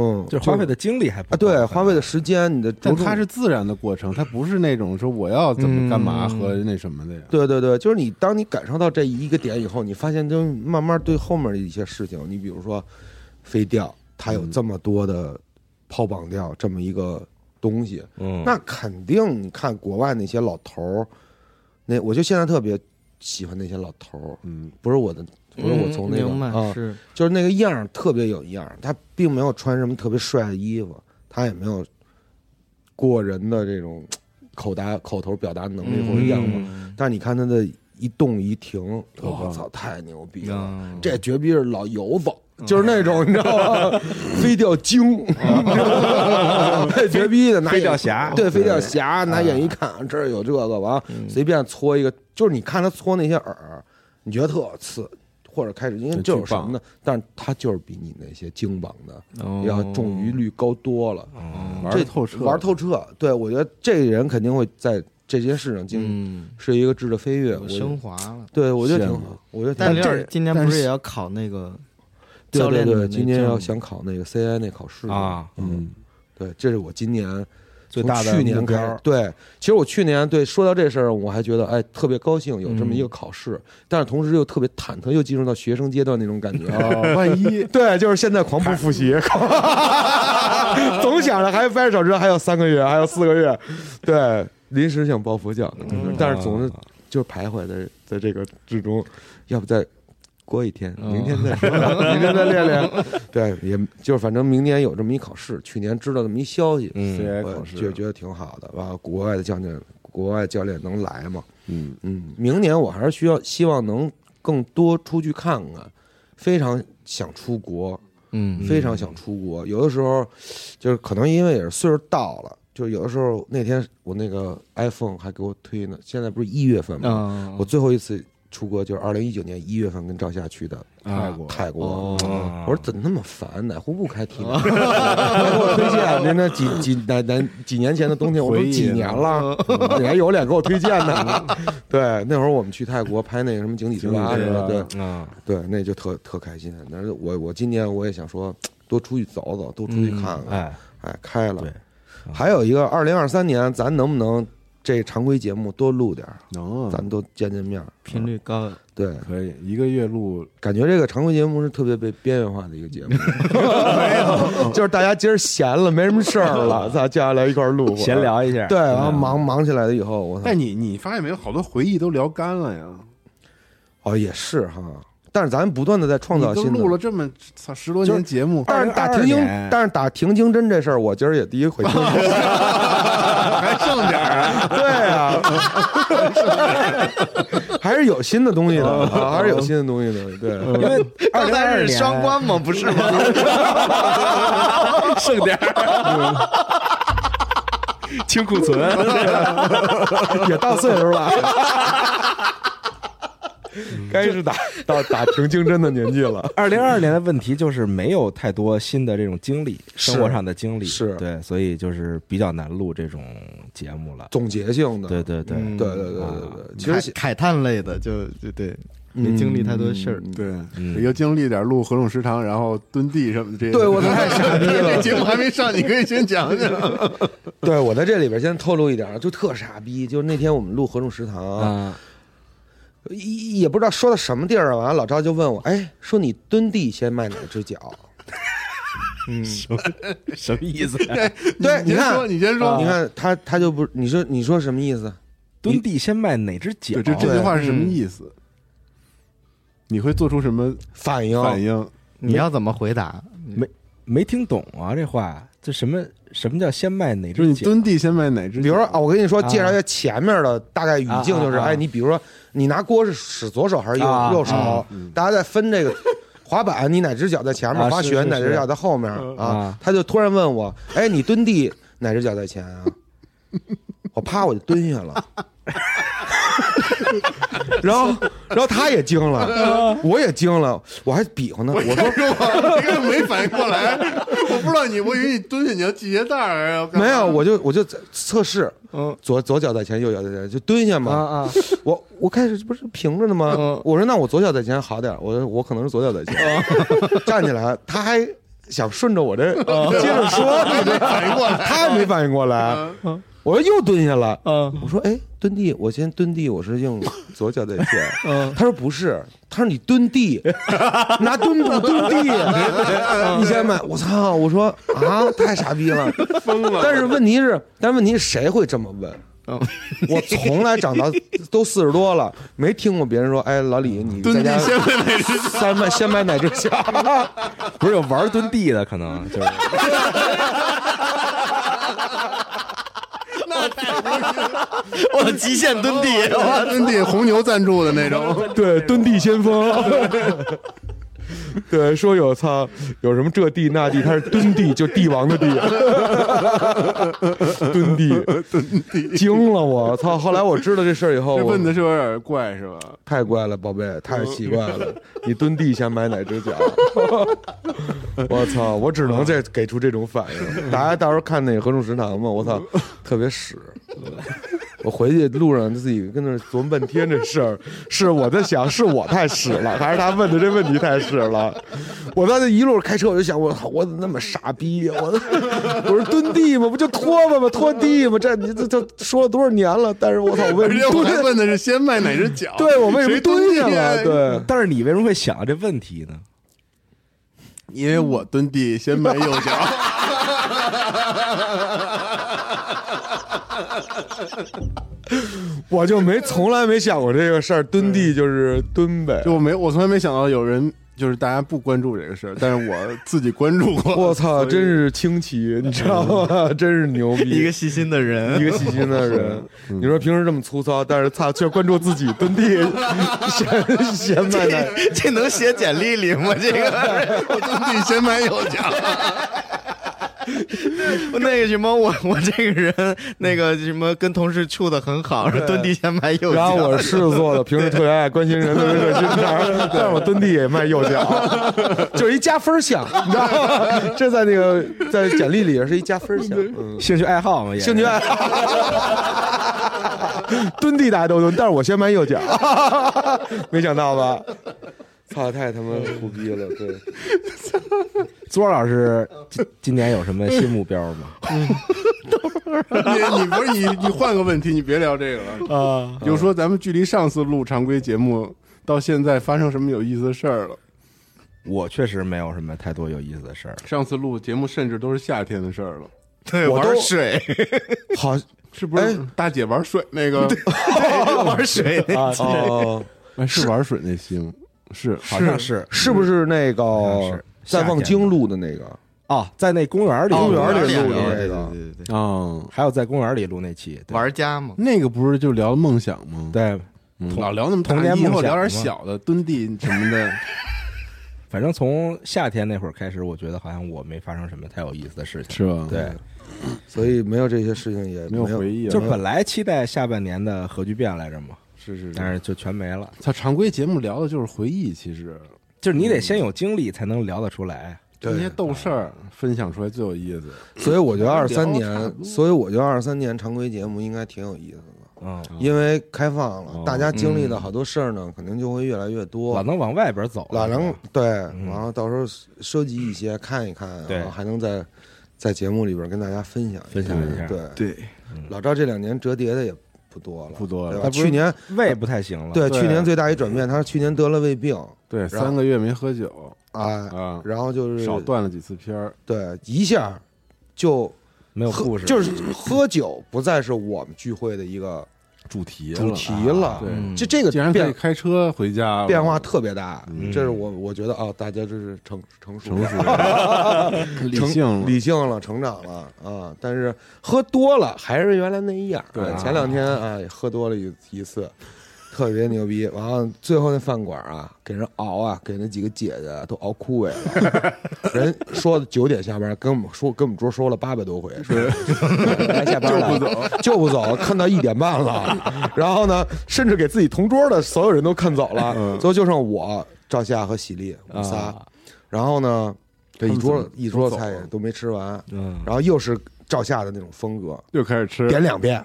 嗯，就是花费的精力还不啊，对，花费的时间，你的但它是自然的过程，它不是那种说我要怎么干嘛嗯和那什么的呀。对对对，就是你当你感受到这一个点以后，你发现就慢慢对后面的一些事情，你比如说飞钓，它有这么多的抛绑钓这么一个东西，嗯，那肯定你看国外那些老头儿，那我就现在特别喜欢那些老头儿，嗯，不是我的，不是我从那个嗯啊，是就是那个样儿特别有样儿，他并没有穿什么特别帅的衣服，他也没有过人的这种口达口头表达能力或者样貌，嗯但是你看他的一动一停，我操，太牛逼了！嗯这绝逼是老油子，就是那种你知道吗？飞钓精，太绝逼的，拿飞眼钓侠对，飞钓侠，拿眼一看，这儿有这个，完随便搓一个，就是你看他搓那些饵，你觉得特刺，或者开始因为就是什么呢？但是他就是比你那些精榜的哦。要中鱼率高多了，玩透彻，玩透彻。对我觉得这人肯定会在这件事上经嗯，是一个质的飞跃，升华了。对我觉得挺好，我觉得但是今年不是也要考那个对对对，教练的那今年要想考那个 CI 那考试。啊，嗯，对，这是我今年从最大的去年开始，对，其实我去年对说到这事儿，我还觉得哎特别高兴，有这么一个考试，但是同时又特别忐忑，又进入到学生阶段那种感觉。哦，万一。对，就是现在狂不复习，总想着还掰着手指头还有三个月，还有四个月，对，临时想抱佛脚，但是总是就是徘徊在在这个之中，要不再过一天，明天再说，明天再练练。对，也就是反正明年有这么一考试，去年知道这么一消息，我就觉得挺好的吧。国外的教练，国外教练能来嘛？嗯，嗯，明年我还是需要希望能更多出去看看，非常想出国，嗯非常想出国。有的时候就是可能因为也是岁数到了，就有的时候那天我那个 iPhone 还给我推呢，现在不是一月份吗？嗯我最后一次出国就是二零一九年一月份跟赵夏去的泰国。泰国。我说怎么那么烦？哪壶不开提哪壶，还给我推荐您那几几哪哪几年前的冬天，我都几年了，你还有脸给我推荐呢？对，那会儿我们去泰国拍那个什么井底之蛙井底之蛙似的，对。啊，对，那就特特开心。但是我我今年我也想说，多出去走走，多出去看看，哎，哎，开了。对。还有一个二零二三年，咱能不能这常规节目多录点儿？能啊，咱都见见面儿。频率高，对，可以一个月录，感觉这个常规节目是特别被边缘化的一个节目，没有，就是大家今儿闲了，没什么事儿了，咱接下来一块儿录闲。聊一下，对，然后忙忙起来了以后，我操但，你你发现没有，好多回忆都聊干了呀。哦，也是哈。但是咱不断的在创造新的，录了这么操十多年节目，但是打停经年，但是打停经针这事儿，我今儿也第一回听说。还剩点儿，对啊，还是有新的东西的啊，还是有新的东西的。对，因为二零二二年双关嘛？不是吗？剩点儿，清库存，也到岁数了，该是打 到打停经针的年纪了。二零二二年的问题就是没有太多新的这种经历，生活上的经历，是对，所以就是比较难录这种节目了。总结性的，对对对，嗯对对对对对，其实慨慨叹类的，就就对，没经历太多事儿。嗯对，嗯又经历点录合众食堂，然后蹲地什么的这些。对我太傻逼了这节目还没上，你可以先讲讲。对我在这里边先透露一点，就特傻逼。就是那天我们录合众食堂也也不知道说到什么地儿啊，完了老赵就问我，哎，说你蹲地先迈哪只脚？嗯，什么意思？对，你看你先说，，你先说。你看他他就不，你说你说什么意思？蹲地先迈哪只脚对，？这这句话是什么意思？你会做出什么反应反应？你要怎么回答？没没听懂啊，这话这什么什么叫先迈哪就是你只脚？蹲地先迈哪只？比如说啊，我跟你说，啊介绍一下前面的大概语境，就是哎，你比如说你拿锅是使左手还是右啊右手啊？大家在分这个滑板，你哪只脚在前面？啊滑雪哪只脚在后面啊啊？他就突然问我，哎，你蹲地哪只脚在前啊？我啪我就蹲下了。然后然后他也惊了，我也惊了，我还比划呢，我说 我这个没反应过来，我不知道你，我以为你蹲下你要系鞋带儿，啊没有，我就我就测试，嗯左左脚在前，右脚在前，就蹲下嘛。啊我我开始不是平着的吗？嗯我说那我左脚在前好点儿，我我可能是左脚在前，站起来，他还想顺着我这接着说，你这反应过来，他还没反应过来，我说又蹲下了，嗯。我说哎蹲地，我先蹲地，我是用 左脚在前，嗯。他说不是，他说你蹲地，拿墩布蹲地，你先买，我操！我说啊，太傻逼了，疯了。但是问题是，但问题是谁会这么问？嗯。我从来长到都四十多了，没听过别人说，哎，老李，你在家先买先买先买奶制酱，不是有玩蹲地的，可能就是 我极限蹲地，我蹲地红牛赞助的那种，对，蹲地先锋。对，说有操，有什么这地那地，他是蹲地，就帝王的地，蹲地，蹲地，惊了我操！后来我知道这事儿以后，我这问的是有点怪是吧？太怪了，宝贝，太奇怪了！你蹲地先买哪只脚？我操！我只能这给出这种反应。大家到时候看那个合众食堂嘛，我操，特别屎。我回去路上自己跟那儿琢磨半天这事儿，是我在想，是我太屎了，还是他问的这问题太屎了？我在那一路开车，我就想，我操，我怎么那么傻逼呀、我 我说蹲地吗？不就拖吧吗？拖地吗？这你这这说了多少年了？但是我操，我为什么蹲我问的是先迈哪只脚？对我为什么蹲下了？，对，但是你为什么会想到这问题呢？因为我蹲地先迈右脚。我就没从来没想过这个事儿，蹲地就是蹲呗。就我没，我从来没想到有人就是大家不关注这个事儿，但是我自己关注过。我操，真是清奇，你知道吗？真是牛逼，一个细心的人，一个细心的人。你说平时这么粗糙，但是他，却关注自己蹲地，先先卖奶。这能写简历里吗？这个我蹲地先迈右脚。那个什么，我我这个人那个什么跟同事处的很好，蹲地先迈右脚。然后我是狮子座的，平时特别爱关心人，特别热心肠，但是我蹲地也迈右脚，就是一加分项，你知道吗？这在那个在简历里也是一加分项。嗯，兴趣爱好嘛，也兴趣爱好，蹲地大家都蹲，但是我先迈右脚，没想到吧？操，太他妈苦逼了！对，左老师今 今年有什么新目标吗？你你不是你你换个问题，你别聊这个了啊。就说咱们距离上次录常规节目到现在发生什么有意思的事儿了？我确实没有什么太多有意思的事儿。上次录节目甚至都是夏天的事儿了，对玩水，好是不是哎？大姐玩水那个玩水那啊是玩水那期吗？是好像是。是不是那个在望京录的那个？哦，在那公园里，公园里录的那个，对对对，嗯，还有在公园里录那期，对。玩家嘛，那个不是就聊梦想吗？对，嗯，老聊那么大童年以后梦想聊点小的蹲地什么的。反正从夏天那会儿开始，我觉得好像我没发生什么太有意思的事情，是吧？对，所以没有这些事情也没有回忆了，就本来期待下半年的核聚变来着嘛，是是但是就全没了。他常规节目聊的就是回忆，其实就是你得先有经历才能聊得出来。这些逗事儿分享出来最有意思。所以我觉得二三年，所以我觉得二三年常规节目应该挺有意思的，嗯，因为开放了，哦大家经历的好多事儿呢，肯定就会越来越多老。能往外边走了，老能对，嗯然后到时候收集一些看一看，对然后还能在在节目里边跟大家分享分享一下对，对，老赵这两年折叠的也不多了，不多了。他去年胃不太行了。对对。去年最大一转变，他是去年得了胃病对，三个月没喝酒。啊，啊，然后就是少断了几次片儿。对一下就没有故事，就是喝酒不再是我们聚会的一个主题主题了，对，嗯。这这个竟然可以变开车回家，变化特别大，嗯。这是我我觉得啊，大家这是成成熟成熟了。理成性了。理性了，成长了啊！但是喝多了还是原来那样。对。啊前两天啊也喝多了一一次，特别牛逼。完了，最后那饭馆啊，给人熬啊，给那几个姐姐都熬枯萎了。人说九点下班，跟我们说跟我们桌说了八百多回，说该下班了，就不走，就不走，看到一点半了。然后呢，甚至给自己同桌的所有人都看走了，最后就剩我、赵夏和喜力我们仨。啊然后呢，这一桌一桌都走菜也都没吃完，嗯。然后又是赵夏的那种风格，又开始吃，点两遍，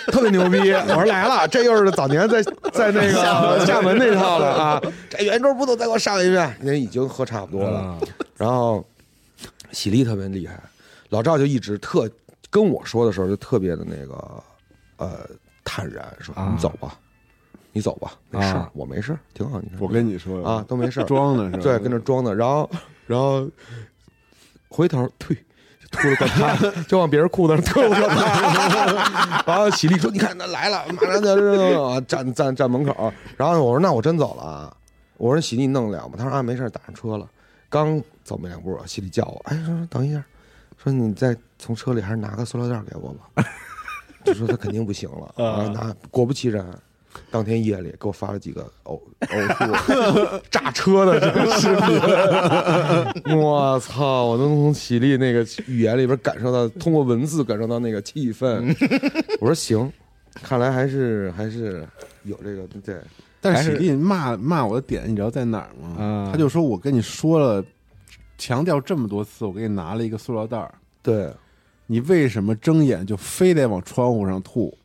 特别牛逼。我说来了，这又是早年在 在那个厦门那套了啊！这圆桌不都再给我上一遍？人已经喝差不多了。啊然后喜力特别厉害，老赵就一直特跟我说的时候就特别的那个呃坦然，说啊你走吧，你走吧，没事我没事儿，挺好。你看我跟你说啊，都没事儿，装的是吧？对，跟那装的，然后然后回头退。吐了个痰，就往别人裤子上吐了个痰。然后喜力说：“你看，那来了，马上就啊站站站门口。”然后我说：“那我真走了啊。”我说：“喜力你弄得了吗？”他说：“啊，没事，打上车了。”刚走没两步，喜力叫我：“哎，说说等一下，说你再从车里还是拿个塑料袋给我吧。”就说他肯定不行了。然后拿，果不其然，当天夜里给我发了几个 呕呕吐 炸车的这个视频，我操！我都能从喜力那个语言里边感受到，通过文字感受到那个气氛。我说行，看来还是还是有这个对，但是是喜力骂骂我的点，你知道在哪儿吗？啊他就说我跟你说了，强调这么多次，我给你拿了一个塑料袋儿，对，你为什么睁眼就非得往窗户上吐？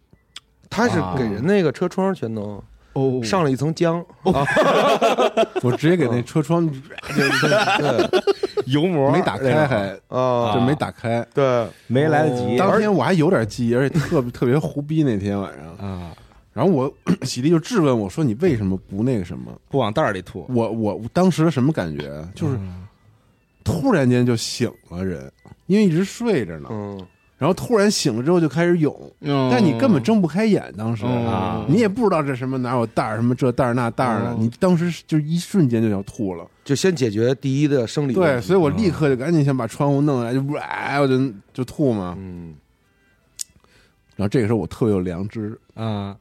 他是啊给人那个车窗全都哦。上了一层浆啊，我直接给那车窗 对油膜。没打开，还啊，就没打开。对，没来得及。当天我还有点记忆，而且特别 特别胡逼那天晚上。啊，然后我 喜力就质问我说：“你为什么不那个什么？不往袋儿里吐？”，我我我当时什么感觉？就是嗯。突然间就醒了人，因为一直睡着呢，嗯，然后突然醒了之后就开始涌，嗯但你根本睁不开眼，当时啊你也不知道这什么哪有袋儿什么这袋儿那袋儿的，嗯你当时就一瞬间就要吐了。就先解决第一的生理对，所以我立刻就赶紧先把窗户弄来，就哇，我就就吐嘛。嗯，然后这个时候我特别有良知，啊，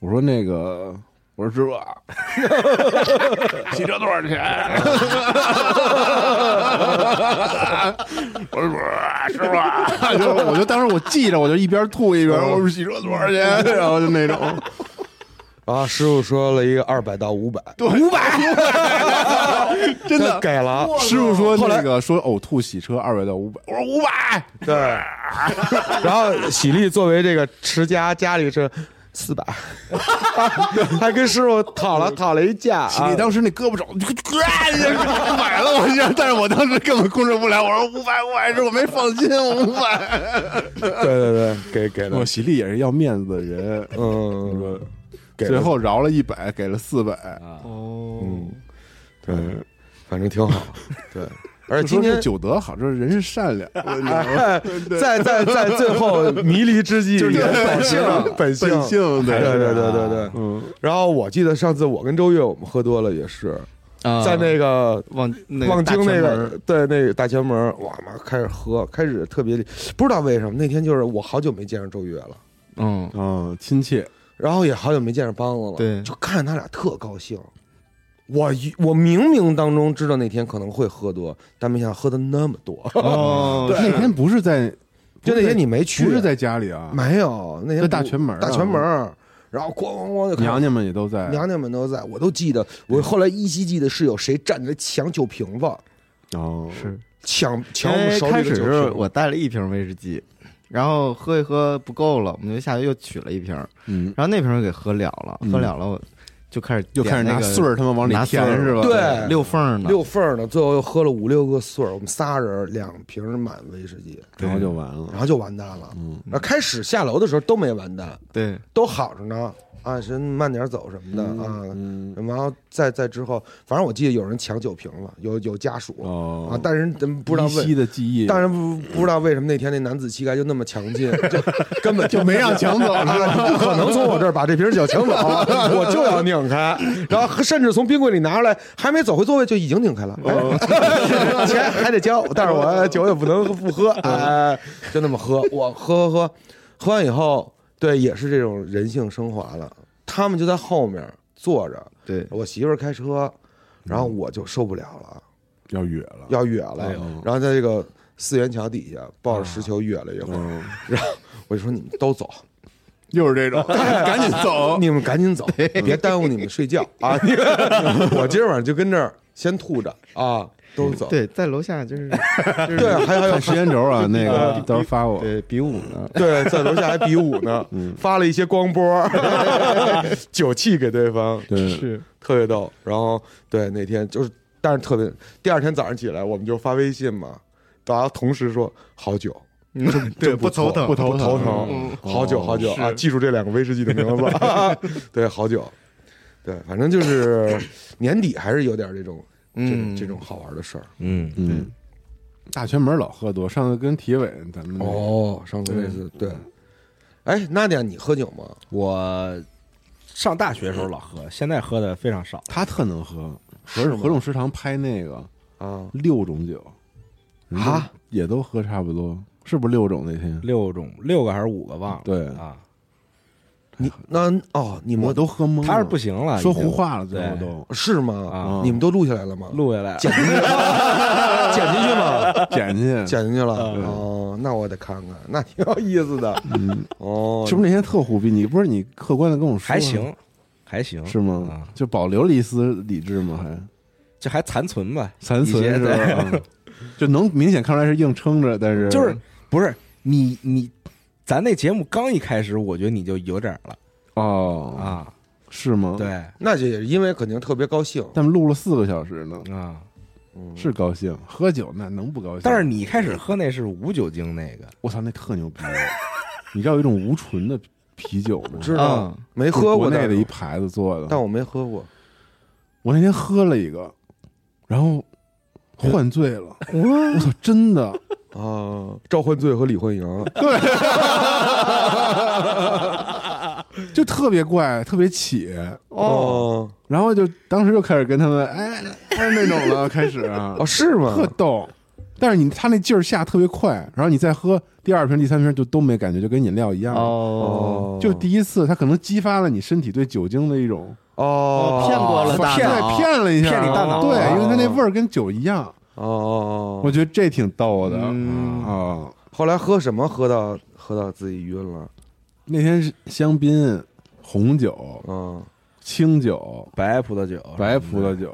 我说那个，我说师傅啊，洗车多少钱？我说师傅啊，就我就当时我记着，我就一边吐一边我说洗车多少钱？然后就那种，啊，师傅说了一个二百到五百，对五百，真的给了，师傅说那个说呕吐洗车二百到五百，我说五百，对，然后喜力作为这个持家，家里是四百，还跟师傅讨了 讨了一架啊喜力。当时那胳膊肘，买了我这，但是我当时根本控制不了，我说五百五百，是我没放心，五百。对对对，给给了我，喜力也是要面子的人，嗯，给最后饶了一百，给了四百。哦，嗯，对，反正挺好，对。而今天九德好，就是人是善良，在在在 最后迷离之际，就是你的也保持了本性，本性对对对对对对。嗯，然后我记得上次我跟周越我们喝多了也是在那个望望京那个对那个大前门，哇妈开始喝，开始特别不知道为什么那天就是我好久没见着周越了，嗯，嗯，亲切，然后也好久没见着梆子了，对就看着他俩特高兴。我一我冥冥当中知道那天可能会喝多，但没想到喝的那么多。哦，那天不是在，就那天你没去，不是在家里啊，没有那天在大全门啊。大全门，然后咣咣咣就娘娘们也都在，娘娘们都在，我都记得。我后来依稀记得是有谁站着抢酒瓶子，哦，是。抢抢我们手为开始里的酒瓶。是我带了一瓶威士忌，然后喝一喝不够了，我们就下去又取了一瓶，嗯，然后那瓶给喝了了，嗯。喝了了，我就开始又开始拿点那个穗儿他们往里填是吧？对溜缝儿呢，六缝儿呢，最后又喝了五六个穗儿，我们仨人两瓶满威士忌，然后就完了然。后就完蛋了。嗯，然后开始下楼的时候都没完蛋，对，都好着呢，啊，人慢点走什么的啊。嗯，然后再再之后，反正我记得有人抢酒瓶了，有有家属哦啊，但是咱不知道稀为，的记忆，当然不不知道为什么那天那男子气概就那么强劲，就 根本就没让抢走啊，不可能从我这儿把这瓶酒抢走，我就要拧开，然后甚至从冰柜里拿出来，还没走回座位就已经拧开了，哎 钱还得交，但是我酒也不能不喝，哎，就那么喝，我喝喝喝，喝完以后，对，也是这种人性升华了。他们就在后面坐着，对，我媳妇儿开车，然后我就受不了了，要哕了，要哕了哎，然后在这个四元桥底下抱着石球哕了一会儿，然后，我就说你们都走，又是这种，赶紧走。你们赶紧走，别耽误你们睡觉啊！我今儿晚上就跟这儿先吐着啊，都走。对，在楼下就是 就是对，还还有时间轴啊，那个到时候发我。对比武呢，对，在楼下还比武呢，发了一些光波，酒气给对方，对，是特别逗。然后对那天就是，但是特别，第二天早上起来我们就发微信嘛，大家同时说好酒。嗯，对，不头疼，不头疼，嗯好久好久啊！记住这两个威士忌的名字，对，好久，对，反正就是年底还是有点这种这种嗯。这种好玩的事儿。嗯。嗯，大前门老喝多，上次跟体委咱们哦，上次那次对，哎，娜迪亚，你喝酒吗？我上大学的时候老喝，现在喝的非常少。他特能喝，合合众食堂拍那个啊，六种酒人家啊也都喝差不多，是不是六种那天？六种，六个还是五个忘了。对。啊，你那哦，你们我都喝懵了，他是不行了，说胡话了，最后都是吗？啊你们都录下来了吗？录下来。剪进去，剪进去吗？剪进去，剪进去了。哦，那我得看看，那挺有意思的。嗯，哦，是不是那天特虎逼？你不是你客观的跟我说，还行，还行，是吗啊？就保留了一丝理智吗？还这还残存吧？残存是吧？就能明显看出来是硬撑着，但是就是不是你你，咱那节目刚一开始，我觉得你就有点了哦，啊。是吗？，对那就也是因为肯定特别高兴。他们录了四个小时呢，啊，嗯是高兴，喝酒那能不高兴？但是你开始喝那是无酒精那个，我操，那特牛逼！你知道有一种无醇的啤酒吗？知道嗯没喝过国内的一牌子做的，但我没喝过。我那天喝了一个，然后换醉了，我操，真的，啊，赵焕醉和李焕阳，就特别怪，特别起，哦。然后就当时就开始跟他们哎 哎那种了，开始啊。哦，是吗？特？逗。但是你他那劲儿下特别快，然后你再喝第二瓶、第三瓶就都没感觉，就跟饮料一样。哦，就第一次，他可能激发了你身体对酒精的一种哦，骗过了大对脑，骗了一下，骗你大脑对，因为它那哦味儿跟酒一样，哦哦，我觉得这挺逗的嗯。啊。后来喝什么喝到喝到自己晕了？那天是香槟、红酒、嗯，清酒、白葡萄酒，白葡萄酒，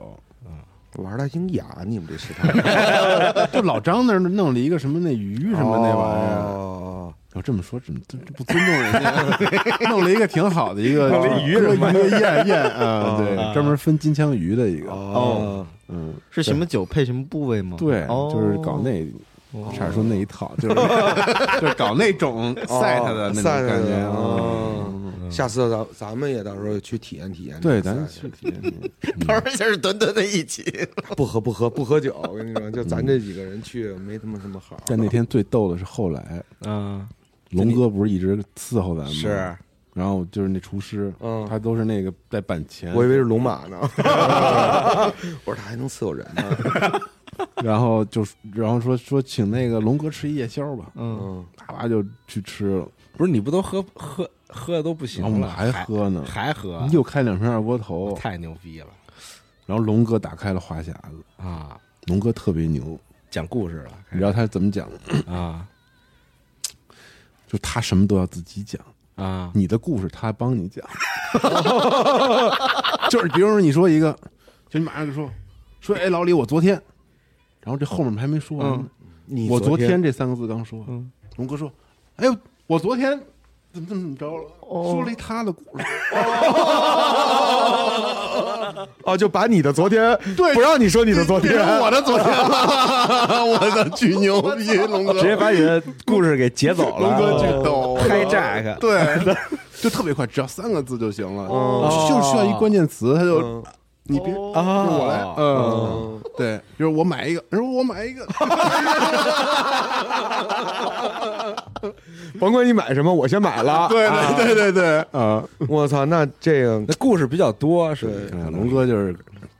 玩的挺雅，你们这食堂 就老张那儿弄了一个什么那鱼什么那玩意儿。哦我这么说，怎么这这不尊重人家？弄了一个挺好的一个 鱼什么鱼宴宴啊，啊对，专门分金枪鱼的一个，哦，嗯，是什么酒配什么部位吗？对，哦就是搞那，差点说那一套，就是 就是搞那种赛他的那种感觉啊。哦嗯下次咱咱们也到时候去体验体验。对，咱赛去体验体验。当然就是墩墩的一起。不喝不喝不喝酒，我跟你说，就咱这几个人去没他妈什么好。但那天最逗的是后来，嗯，龙哥不是一直伺候咱们吗？是然后就是那厨师，嗯他都是那个在板前，我以为是龙马呢，我说他还能伺候人呢。然后就然后说说请那个龙哥吃一夜宵吧，嗯，嗯，啪啪就去吃了，不是你不都喝喝喝的都不行了，我们还喝呢，还喝，又开两瓶二锅头，太牛逼了然后龙哥打开了话匣子，啊！龙哥特别牛，讲故事了，你知道他怎么讲？啊就他什么都要自己讲，啊。你的故事他帮你讲，就是比如说你说一个，就你马上就说说，哎，老李，我昨天，然后这后面还没说完呢，你我昨天天这三个字刚说，嗯。龙哥说，哎呦，我昨天怎么怎么怎么着了，说了一他的故事，哦，就把你的昨天对。不让你说你的昨天，我的昨天。了，我的巨牛逼，龙哥，直接把你的故事给截走了，龙哥巨逗，对，就特别快，只要三个字就行了，哦。就需要一关键词，他就嗯你别，啊我来，嗯，嗯对，就是我买一个，然后我买一个，甭管你买什么，我先买了。对对对对对，啊，我操，那这个那故事比较多，是龙哥就是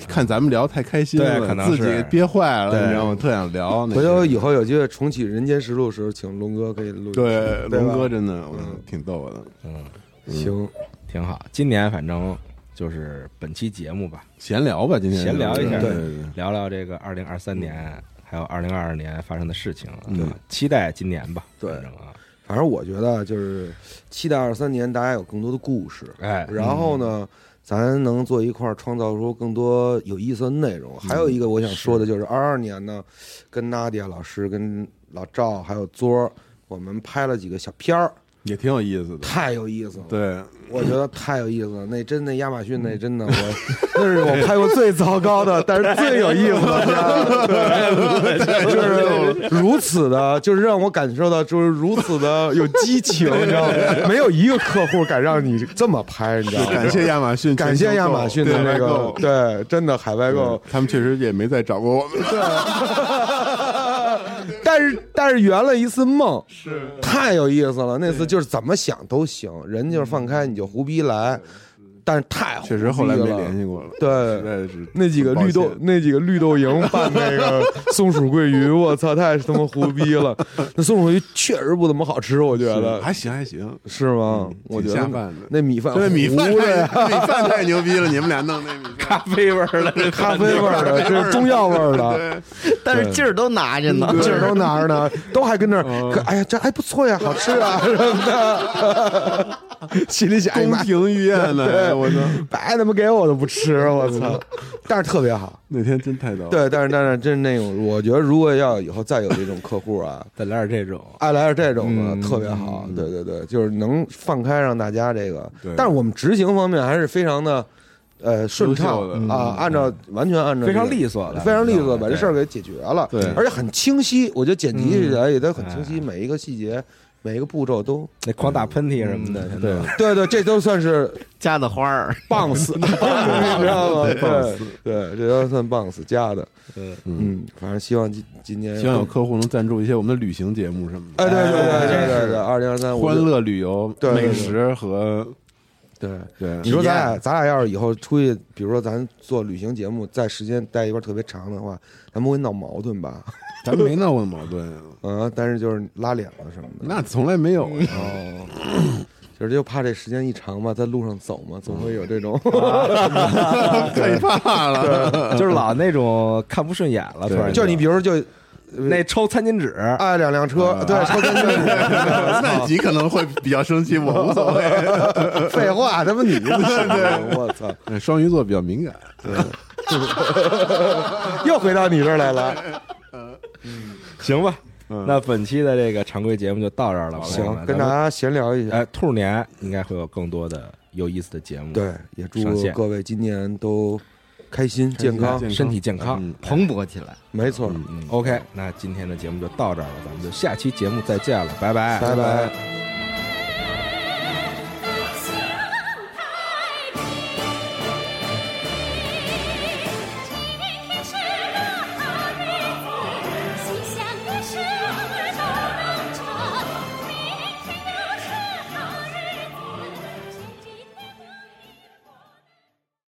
看咱们聊太开心了，可能自己憋坏了，你知道吗？特想聊，回头以后有机会重启《人间实录》的时候，请龙哥可以录。对龙哥真的，我嗯。挺逗的，嗯，行，挺好。今年反正就是本期节目吧，闲聊吧，今天。闲聊一下对。对对聊聊这个二零二三年还有二零二二年发生的事情，嗯。啊期待今年吧。对。反正啊，反正我觉得就是期待二三年大家有更多的故事，哎，然后呢，咱能坐一块儿创造出更多有意思的内容。还有一个我想说的就是，二二年呢，跟娜迪亚老师、跟老赵还有桌，我们拍了几个小片儿，也挺有意思的。太有意思了。对，我觉得太有意思了，那真的亚马逊那真的 我，那是我拍过最糟糕的，但是最有意思的，对，就是如此的，就是让我感受到就是如此的有激情，你知道吗？没有一个客户敢让你这么拍，你知道吗？感谢亚马逊，感谢亚马逊的那个对真的海外购，他们确实也没再找过我们。但是但是圆了一次梦，是。太有意思了。那次就是怎么想都行，人就是放开你就胡逼来，但是太确实后来没联系过了。对那几个绿豆，那几个绿豆蝇拌那个 松鼠桂鱼，我操，太他妈胡逼了！那松鼠桂鱼确实不怎么好吃，我觉得还行还行，是吗？我觉得下饭的那米饭那米饭米饭太牛逼了，你们俩弄那米饭，咖啡味儿的这咖啡味儿的，这是中药味儿的，但是劲儿都拿着呢。劲儿都拿着呢，都还跟那儿，嗯哎呀，这还不错呀，好吃啊什么的，心里想，宫廷御宴呢，我操！白他妈给我都不吃，我操！但是特别好，那天真太逗。对，但是但是真那种，我觉得如果要以后再有这种客户啊，再来点这种，爱来点这种的、嗯特别好，对对对，就是能放开让大家这个对，但是我们执行方面还是非常的呃顺畅啊，按照完全按照非常利索的，非常利索，把这事儿给解决了，对而且很清晰，我觉得剪辑起来也都很清哎晰，每一个细节。每一个步骤都那狂打喷嚏什么的，对，对对，这都算是加的花儿，棒死，你知道吗？对对，这都算棒死加的。嗯嗯，反正希望今今年希望有客户能赞助一些我们的旅行节目什么的，哎，对对对哎对对对，二零二三欢乐旅游、美食和对。对你说咱俩，咱俩要是以后出去，比如说咱做旅行节目，在时间待一块儿特别长的话，咱们会闹矛盾吧？咱没闹过矛盾，啊，但是就是拉脸了什么的。那从来没有。哦，就是就怕这时间一长嘛，在路上走嘛，总会有这种。害怕了，就是老那种看不顺眼了，突然就你比如说就那抽餐巾纸，啊两辆车，对，抽餐巾纸。那你可能会比较生气，我无所谓。废话，他妈你不是？我操！双鱼座比较敏感，对又回到你这儿来了。行吧？嗯那本期的这个常规节目就到这儿了，行，跟大家闲聊一下。哎，兔年应该会有更多的有意思的节目，对，也祝各位今年都开心、健康身体健康。嗯蓬勃起来。没错，嗯，OK，那今天的节目就到这儿了，咱们就下期节目再见了，拜拜，拜拜。